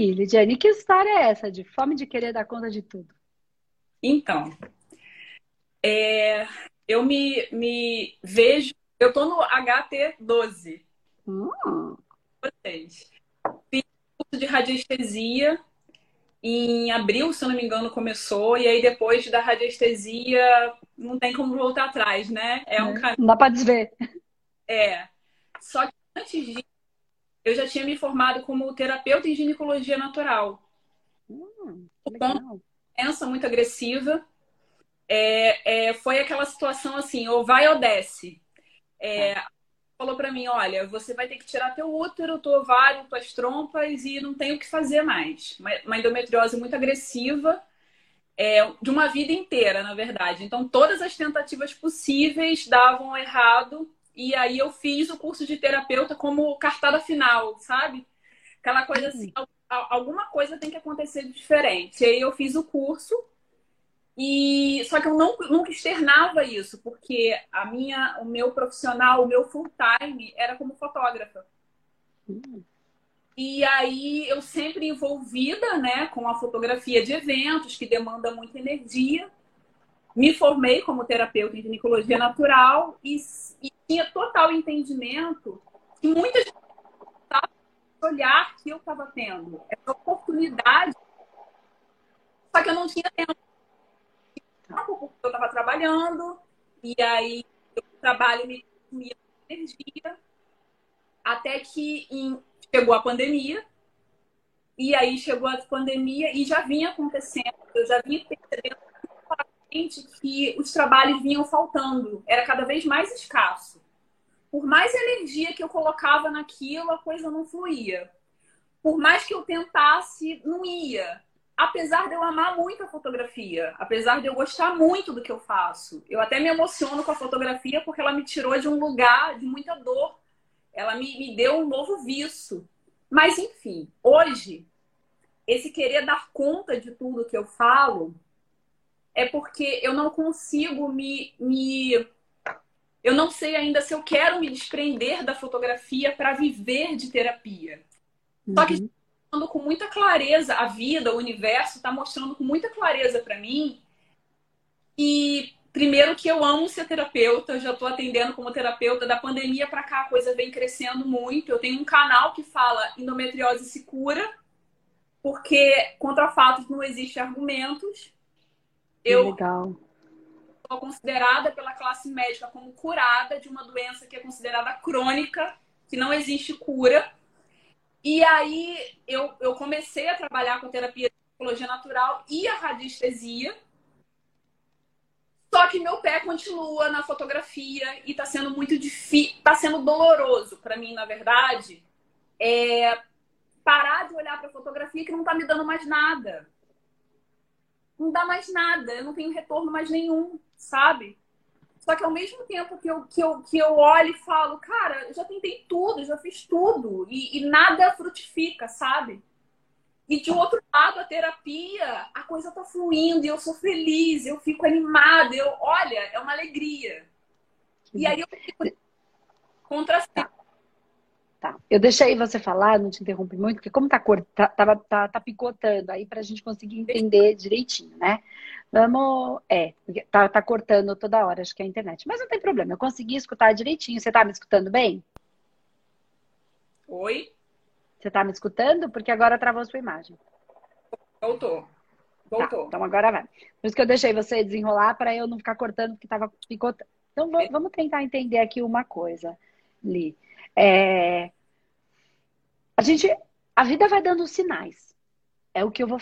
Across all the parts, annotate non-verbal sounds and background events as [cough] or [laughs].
aí, Lidiane, que história é essa de fome de querer dar conta de tudo? Então, é, eu me, me vejo, eu tô no HT12. Hum. Vocês. Fiz curso de radiestesia em abril, se eu não me engano, começou, e aí depois da radiestesia não tem como voltar atrás, né? É um é, caminho. Não dá para desver. É. Só que antes disso, eu já tinha me formado como terapeuta em ginecologia natural. Hum, legal. doença muito agressiva. É, é, foi aquela situação assim, ou vai ou desce. É, tá. falou para mim, olha, você vai ter que tirar teu útero, teu ovário, tuas trompas e não tem o que fazer mais. Uma endometriose muito agressiva, é, de uma vida inteira, na verdade. Então, todas as tentativas possíveis davam errado e aí eu fiz o curso de terapeuta como cartada final, sabe? Aquela coisa assim, alguma coisa tem que acontecer diferente. E aí eu fiz o curso e só que eu não, nunca externava isso, porque a minha, o meu profissional, o meu full time era como fotógrafa. Hum. E aí eu sempre envolvida, né, com a fotografia de eventos que demanda muita energia. Me formei como terapeuta em ginecologia natural e, e tinha total entendimento que muitas olhar que eu estava tendo, essa oportunidade. Só que eu não tinha tempo. Porque eu estava trabalhando, e aí o trabalho me consumia energia, até que em, chegou a pandemia, e aí chegou a pandemia e já vinha acontecendo, eu já vinha percebendo que os trabalhos vinham faltando, era cada vez mais escasso. Por mais energia que eu colocava naquilo, a coisa não fluía. Por mais que eu tentasse, não ia. Apesar de eu amar muito a fotografia, apesar de eu gostar muito do que eu faço, eu até me emociono com a fotografia porque ela me tirou de um lugar de muita dor. Ela me, me deu um novo vício. Mas, enfim, hoje, esse querer dar conta de tudo que eu falo é porque eu não consigo me, me. Eu não sei ainda se eu quero me desprender da fotografia para viver de terapia. Uhum. Só que uhum. mostrando com muita clareza a vida, o universo está mostrando com muita clareza para mim. E primeiro que eu amo ser terapeuta, eu já estou atendendo como terapeuta da pandemia para cá, a coisa vem crescendo muito. Eu tenho um canal que fala endometriose se cura, porque contra fatos não existem argumentos. Eu sou considerada pela classe médica como curada de uma doença que é considerada crônica, que não existe cura. E aí eu, eu comecei a trabalhar com terapia de psicologia natural e a radiestesia. Só que meu pé continua na fotografia e está sendo muito difícil, está sendo doloroso para mim, na verdade, é parar de olhar para a fotografia que não está me dando mais nada não dá mais nada, eu não tenho retorno mais nenhum, sabe? Só que ao mesmo tempo que eu, que eu, que eu olho e falo, cara, eu já tentei tudo, já fiz tudo, e, e nada frutifica, sabe? E de outro lado, a terapia, a coisa tá fluindo, e eu sou feliz, eu fico animada, eu, olha, é uma alegria. E aí eu fico contrastando Tá. Eu deixei você falar, não te interrompi muito, porque como tá, tá, tá, tá, tá picotando aí para a gente conseguir entender direitinho, né? Vamos. É, tá, tá cortando toda hora, acho que é a internet. Mas não tem problema, eu consegui escutar direitinho. Você tá me escutando bem? Oi? Você tá me escutando? Porque agora travou sua imagem. Voltou. Voltou. Tá, então agora vai. Por isso que eu deixei você desenrolar para eu não ficar cortando, porque tava picotando. Então vamos tentar entender aqui uma coisa, Li. É... A gente, a vida vai dando sinais. É o que eu vou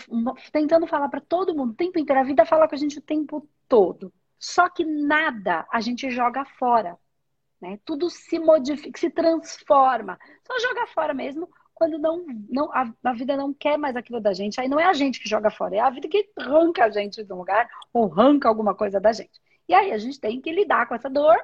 tentando falar para todo mundo o tempo inteiro. A vida fala com a gente o tempo todo. Só que nada a gente joga fora. Né? Tudo se modifica, se transforma. Só joga fora mesmo quando não, não a, a, vida não quer mais aquilo da gente. Aí não é a gente que joga fora, é a vida que arranca a gente de um lugar ou arranca alguma coisa da gente. E aí a gente tem que lidar com essa dor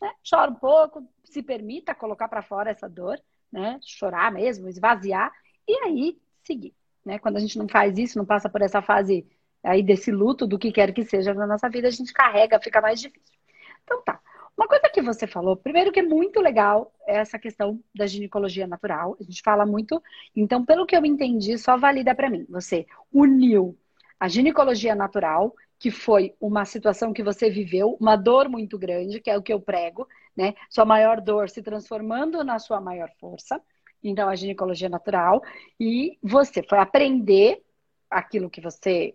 né? Chora um pouco, se permita colocar para fora essa dor, né? Chorar mesmo, esvaziar e aí seguir, né? Quando a gente não faz isso, não passa por essa fase aí desse luto do que quer que seja na nossa vida, a gente carrega, fica mais difícil. Então tá. Uma coisa que você falou, primeiro que é muito legal é essa questão da ginecologia natural. A gente fala muito, então, pelo que eu entendi, só valida para mim. Você uniu a ginecologia natural, que foi uma situação que você viveu, uma dor muito grande, que é o que eu prego, né? Sua maior dor se transformando na sua maior força. Então, a ginecologia natural. E você foi aprender aquilo que você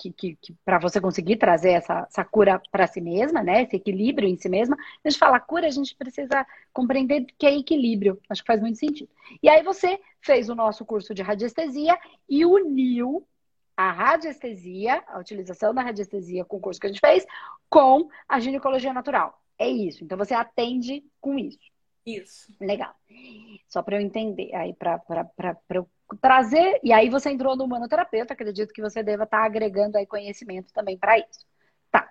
que, que, que para você conseguir trazer essa, essa cura para si mesma, né? Esse equilíbrio em si mesma. A gente fala cura, a gente precisa compreender que é equilíbrio. Acho que faz muito sentido. E aí você fez o nosso curso de radiestesia e uniu a radiestesia, a utilização da radiestesia com o curso que a gente fez, com a ginecologia natural. É isso. Então você atende com isso. Isso. Legal. Só para eu entender, aí para eu trazer. E aí você entrou no manoterapeuta, acredito que você deva estar tá agregando aí conhecimento também para isso. Tá.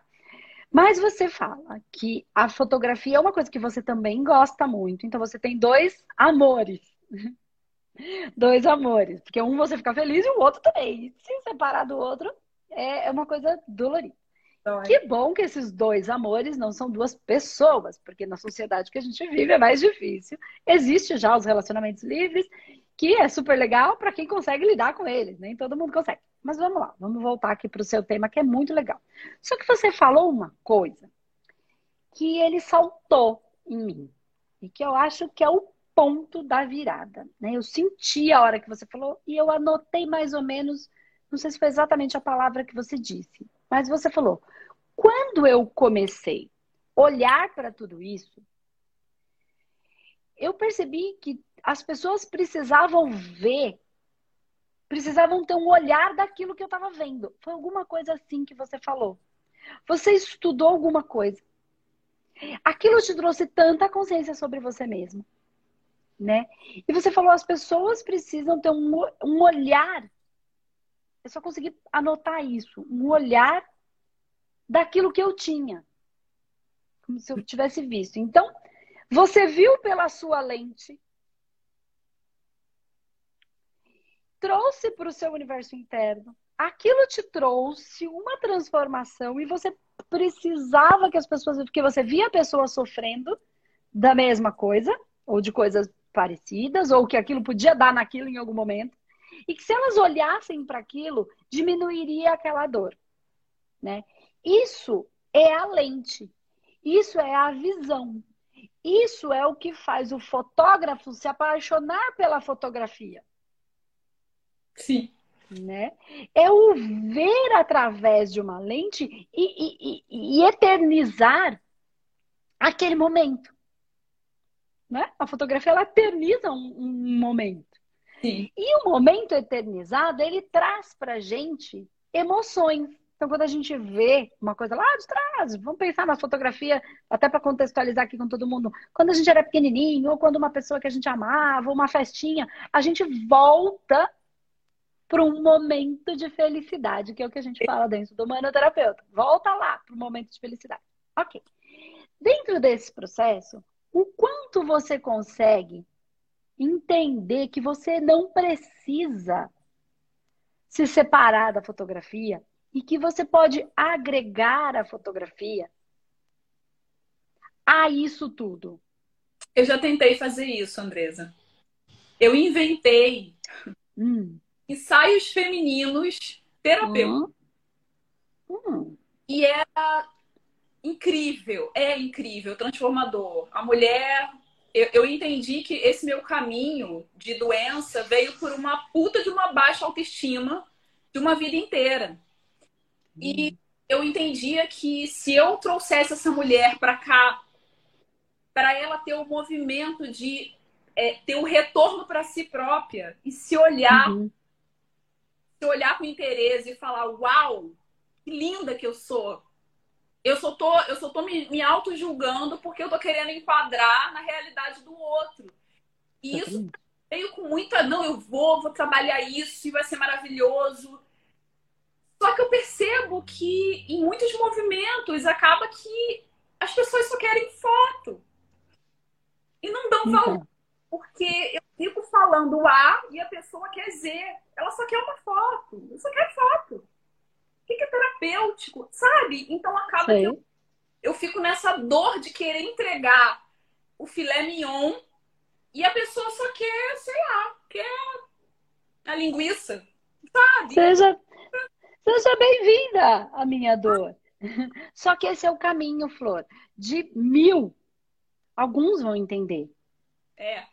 Mas você fala que a fotografia é uma coisa que você também gosta muito, então você tem dois amores. [laughs] dois amores. Porque um você fica feliz e o outro também. Se separar do outro é, é uma coisa dolorida. Então, é. Que bom que esses dois amores não são duas pessoas, porque na sociedade que a gente vive é mais difícil. Existe já os relacionamentos livres que é super legal para quem consegue lidar com eles, nem todo mundo consegue. Mas vamos lá, vamos voltar aqui para o seu tema que é muito legal. Só que você falou uma coisa que ele saltou em mim e que eu acho que é o ponto da virada. Né? Eu senti a hora que você falou e eu anotei mais ou menos, não sei se foi exatamente a palavra que você disse, mas você falou: quando eu comecei a olhar para tudo isso, eu percebi que as pessoas precisavam ver, precisavam ter um olhar daquilo que eu estava vendo. Foi alguma coisa assim que você falou. Você estudou alguma coisa. Aquilo te trouxe tanta consciência sobre você mesmo, né? E você falou, as pessoas precisam ter um, um olhar. Eu só consegui anotar isso, um olhar daquilo que eu tinha, como se eu tivesse visto. Então, você viu pela sua lente trouxe para o seu universo interno. Aquilo te trouxe uma transformação e você precisava que as pessoas, porque você via a pessoa sofrendo da mesma coisa, ou de coisas parecidas, ou que aquilo podia dar naquilo em algum momento, e que se elas olhassem para aquilo, diminuiria aquela dor, né? Isso é a lente. Isso é a visão. Isso é o que faz o fotógrafo se apaixonar pela fotografia. Sim. Né? É o ver através de uma lente e, e, e eternizar aquele momento. Né? A fotografia ela eterniza um, um momento. Sim. E o momento eternizado, ele traz pra gente emoções. Então, quando a gente vê uma coisa lá de trás, vamos pensar na fotografia, até para contextualizar aqui com todo mundo. Quando a gente era pequenininho, ou quando uma pessoa que a gente amava, uma festinha, a gente volta para um momento de felicidade, que é o que a gente fala dentro do manoterapeuta. Volta lá para o momento de felicidade. Ok. Dentro desse processo, o quanto você consegue entender que você não precisa se separar da fotografia e que você pode agregar a fotografia a isso tudo. Eu já tentei fazer isso, Andresa. Eu inventei hum ensaios femininos terapêuticos. Uhum. Hum. E era incrível, é incrível, transformador. A mulher, eu, eu, entendi que esse meu caminho de doença veio por uma puta de uma baixa autoestima de uma vida inteira. Hum. E eu entendia que se eu trouxesse essa mulher para cá, para ela ter o movimento de é, ter o um retorno para si própria e se olhar uhum se olhar com interesse e falar, uau, que linda que eu sou. Eu só tô, eu só tô me, me auto-julgando porque eu tô querendo enquadrar na realidade do outro. E isso veio com muita, não, eu vou, vou trabalhar isso e vai ser maravilhoso. Só que eu percebo que em muitos movimentos acaba que as pessoas só querem foto. E não dão valor. Uhum. Porque eu fico falando A e a pessoa quer Z. Ela só quer uma foto. Eu só quero foto. Terapêutico? Sabe? Então acaba Sei. que eu eu fico nessa dor de querer entregar o filé mignon e a pessoa só quer, sei lá, quer a linguiça, sabe? Seja, seja bem-vinda à minha dor. [laughs] Só que esse é o caminho, Flor. De mil, alguns vão entender. É.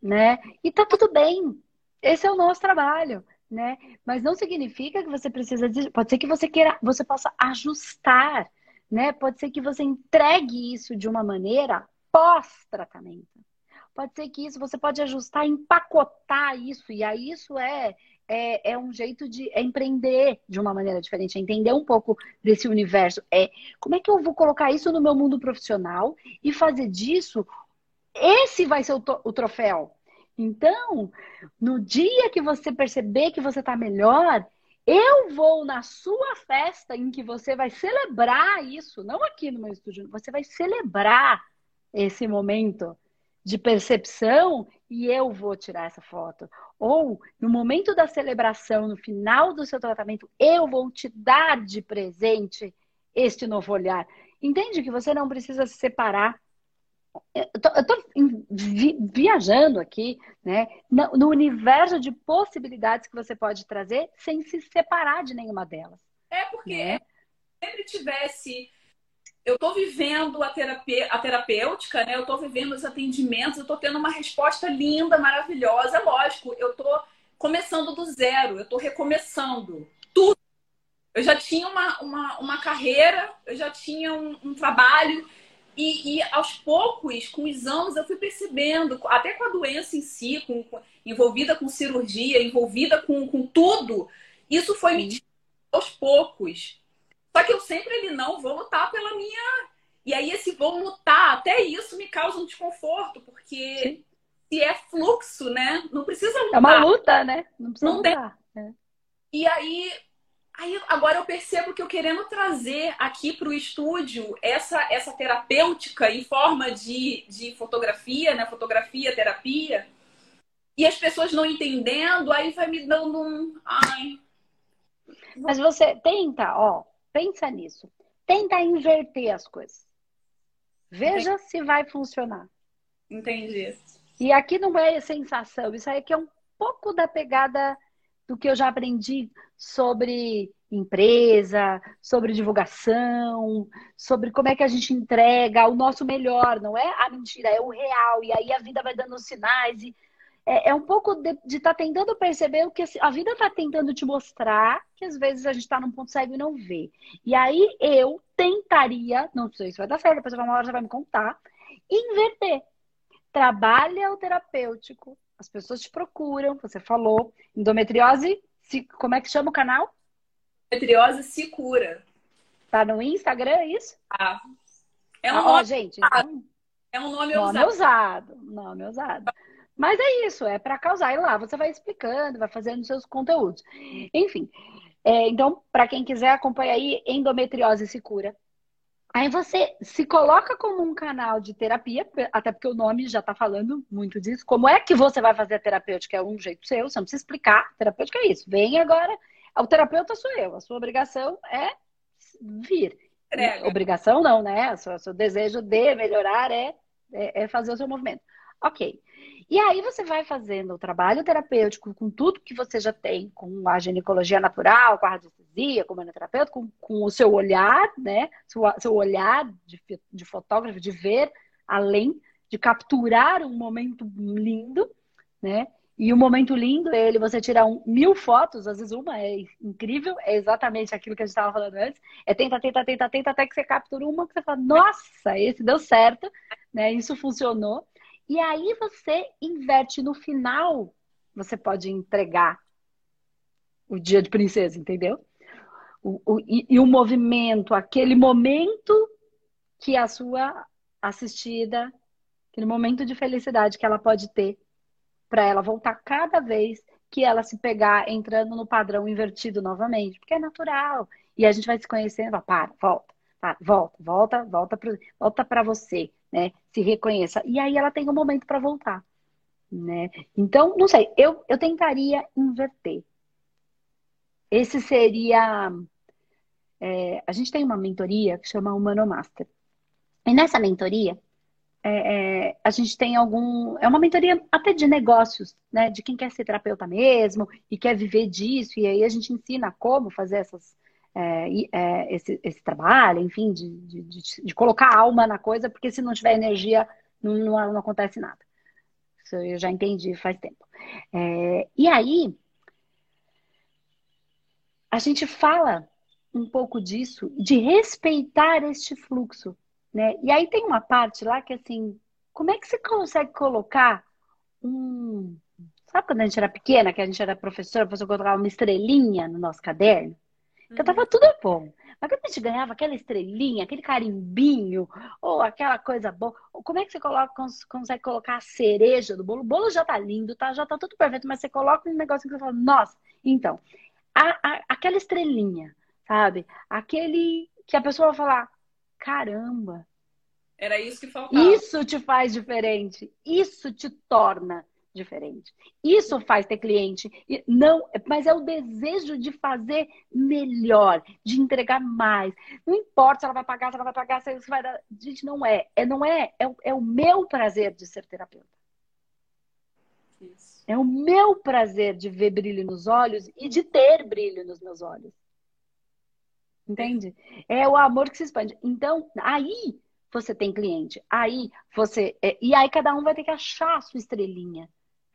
Né? E tá tudo bem. Esse é o nosso trabalho, né? Mas não significa que você precisa de... pode ser que você queira, você possa ajustar, né? Pode ser que você entregue isso de uma maneira pós-tratamento. Pode ser que isso você pode ajustar, empacotar isso e aí isso é é, é, um jeito de é empreender de uma maneira diferente, é entender um pouco desse universo. É como é que eu vou colocar isso no meu mundo profissional e fazer disso esse vai ser o, o troféu. Então, no dia que você perceber que você está melhor, eu vou na sua festa em que você vai celebrar isso, não aqui no meu estúdio, você vai celebrar esse momento de percepção e eu vou tirar essa foto. Ou no momento da celebração, no final do seu tratamento, eu vou te dar de presente este novo olhar. Entende que você não precisa se separar. Eu estou viajando aqui, né, no, universo de possibilidades que você pode trazer sem se separar de nenhuma delas. É porque né? sempre tivesse eu estou vivendo a, terapia, a terapêutica, né? Eu estou vivendo os atendimentos, eu estou tendo uma resposta linda, maravilhosa. Lógico, eu estou começando do zero, eu estou recomeçando tudo. Eu já tinha uma, uma, uma carreira, eu já tinha um, um trabalho, e, e, aos poucos, com os anos, eu fui percebendo, até com a doença em si, com, com, envolvida com cirurgia, envolvida com, com tudo, isso foi me aos poucos. Só que eu sempre ele não vou lutar pela minha. E aí esse vou lutar, até isso me causa um desconforto, porque Sim. se é fluxo, né? Não precisa lutar. É uma luta, né? Não precisa não lutar. Tem... É. E aí, aí agora eu percebo que eu querendo trazer aqui para o estúdio essa, essa terapêutica em forma de, de fotografia, né? Fotografia, terapia. E as pessoas não entendendo, aí vai me dando um. Ai. Mas você tenta, ó, Pensa nisso. Tenta inverter as coisas. Veja Entendi. se vai funcionar. Entendi. E aqui não é sensação, isso aí é um pouco da pegada do que eu já aprendi sobre empresa, sobre divulgação, sobre como é que a gente entrega o nosso melhor, não é a mentira, é o real. E aí a vida vai dando sinais e é, é um pouco de estar tá tentando perceber o que a vida está tentando te mostrar, que às vezes a gente está num ponto cego e não vê. E aí eu tentaria, não sei se vai dar certo, depois uma hora você vai me contar, inverter. Trabalha o terapêutico, as pessoas te procuram, você falou, endometriose, se, como é que chama o canal? Endometriose se cura. Tá no Instagram, é isso? Ah. É um ah, nome, ó, gente, então, é um nome, nome usado. usado. Nome usado. Mas é isso, é para causar. E lá você vai explicando, vai fazendo seus conteúdos. Enfim, é, então, para quem quiser acompanhar aí, endometriose se cura. Aí você se coloca como um canal de terapia, até porque o nome já está falando muito disso. Como é que você vai fazer a terapêutica? É um jeito seu, você não precisa explicar. Terapêutica é isso. Vem agora. O terapeuta sou eu. A sua obrigação é vir. Obrigação não, né? O seu, seu desejo de melhorar é, é, é fazer o seu movimento. Ok. E aí você vai fazendo o trabalho terapêutico com tudo que você já tem, com a ginecologia natural, com a radiestesia, com o manoterapeuta, com, com o seu olhar, né? Seu, seu olhar de, de fotógrafo, de ver além, de capturar um momento lindo, né? E o um momento lindo é ele, você tirar um, mil fotos, às vezes uma é incrível, é exatamente aquilo que a gente estava falando antes. É tenta, tenta, tenta, tenta, até que você captura uma que você fala, nossa, esse deu certo, né? Isso funcionou. E aí você inverte no final, você pode entregar o dia de princesa, entendeu? O, o, e, e o movimento, aquele momento que a sua assistida, aquele momento de felicidade que ela pode ter para ela voltar cada vez que ela se pegar entrando no padrão invertido novamente, porque é natural. E a gente vai se conhecendo, para, volta, para, volta, volta, volta para volta você né? Se reconheça. E aí ela tem um momento para voltar, né? Então, não sei, eu, eu tentaria inverter. Esse seria. É, a gente tem uma mentoria que chama Humano Master. E nessa mentoria, é, é, a gente tem algum. É uma mentoria até de negócios, né? De quem quer ser terapeuta mesmo e quer viver disso. E aí a gente ensina como fazer essas, é, é, esse, esse, trabalho, enfim, de, de, de, colocar alma na coisa, porque se não tiver energia, não, não, não acontece nada. Isso eu já entendi faz tempo. É, e aí, a gente fala um pouco disso, de respeitar este fluxo, né? E aí tem uma parte lá que assim, como é que você consegue colocar um. Sabe quando a gente era pequena, que a gente era professor, você colocava uma estrelinha no nosso caderno? Então tava uhum. tudo bom. Mas quando a gente ganhava aquela estrelinha, aquele carimbinho, ou aquela coisa boa, como é que você coloca, consegue colocar a cereja do bolo? O bolo já tá lindo, tá? Já tá tudo perfeito, mas você coloca um negócio que você fala, nossa, então, a, a, aquela estrelinha, sabe? Aquele que a pessoa vai falar, caramba. Era isso que faltava. Isso te faz diferente. Isso te torna diferente. Isso faz ter cliente. Não, mas é o desejo de fazer melhor, de entregar mais. Não importa se ela vai pagar, se ela vai pagar, se vai dar. Gente, não é. É não é, é, é o meu prazer de ser terapeuta. Isso. É o meu prazer de ver brilho nos olhos e de ter brilho nos meus olhos. Entende? É o amor que se expande. Então, aí você tem cliente. Aí você. É, e aí cada um vai ter que achar a sua estrelinha.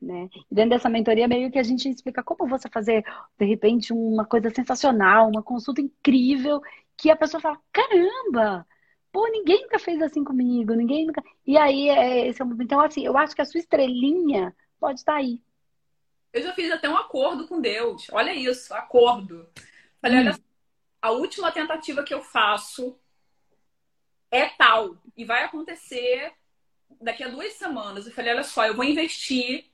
Né? E dentro dessa mentoria, meio que a gente explica como você fazer, de repente, uma coisa sensacional, uma consulta incrível, que a pessoa fala: caramba! Pô, ninguém nunca fez assim comigo, ninguém nunca. E aí, é, esse é o... então, assim, eu acho que a sua estrelinha pode estar aí. Eu já fiz até um acordo com Deus. Olha isso, acordo. Falei, hum. olha a última tentativa que eu faço é tal e vai acontecer daqui a duas semanas. Eu falei, olha só, eu vou investir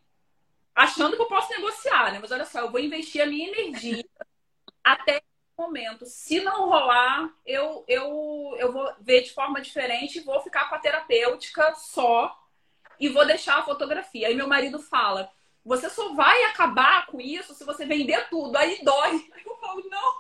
achando que eu posso negociar, né? Mas olha só, eu vou investir a minha energia até esse momento. Se não rolar, eu, eu, eu vou ver de forma diferente, vou ficar com a terapêutica só e vou deixar a fotografia. Aí meu marido fala: você só vai acabar com isso se você vender tudo. Aí dói. Aí eu falo, não,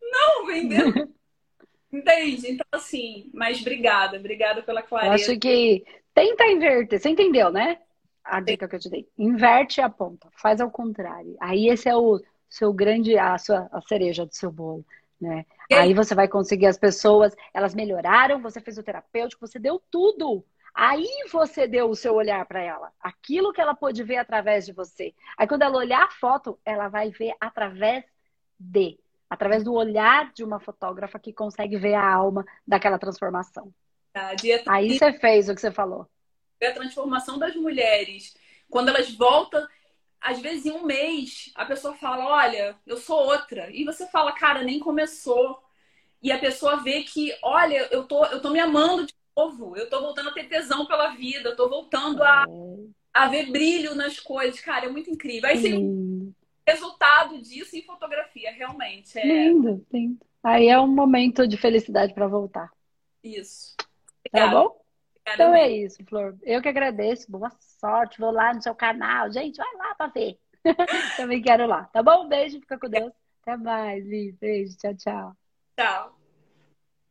não, vendeu. [laughs] Entende? Então, assim, mas obrigada, obrigada pela clareza. Eu acho que tenta inverter. Você entendeu, né? A dica que eu te dei. Inverte a ponta, faz ao contrário. Aí esse é o seu grande, a sua a cereja do seu bolo, né? Aí? aí você vai conseguir as pessoas, elas melhoraram, você fez o terapêutico, você deu tudo. Aí você deu o seu olhar para ela, aquilo que ela pôde ver através de você. Aí quando ela olhar a foto, ela vai ver através de através do olhar de uma fotógrafa que consegue ver a alma daquela transformação. Aí você fez o que você falou. A transformação das mulheres, quando elas voltam, às vezes em um mês, a pessoa fala: Olha, eu sou outra. E você fala: Cara, nem começou. E a pessoa vê que, olha, eu tô, eu tô me amando de novo, eu tô voltando a ter tesão pela vida, eu tô voltando a, a ver brilho nas coisas. Cara, é muito incrível. Aí você resultado disso em fotografia, realmente. É... Lindo, lindo. Aí é um momento de felicidade para voltar. Isso. Obrigada. Tá bom? Então é isso, Flor. Eu que agradeço. Boa sorte. Vou lá no seu canal. Gente, vai lá para ver. [laughs] Também quero lá. Tá bom? Um beijo. Fica com Deus. Até mais, Li. Beijo. Tchau, tchau. Tchau.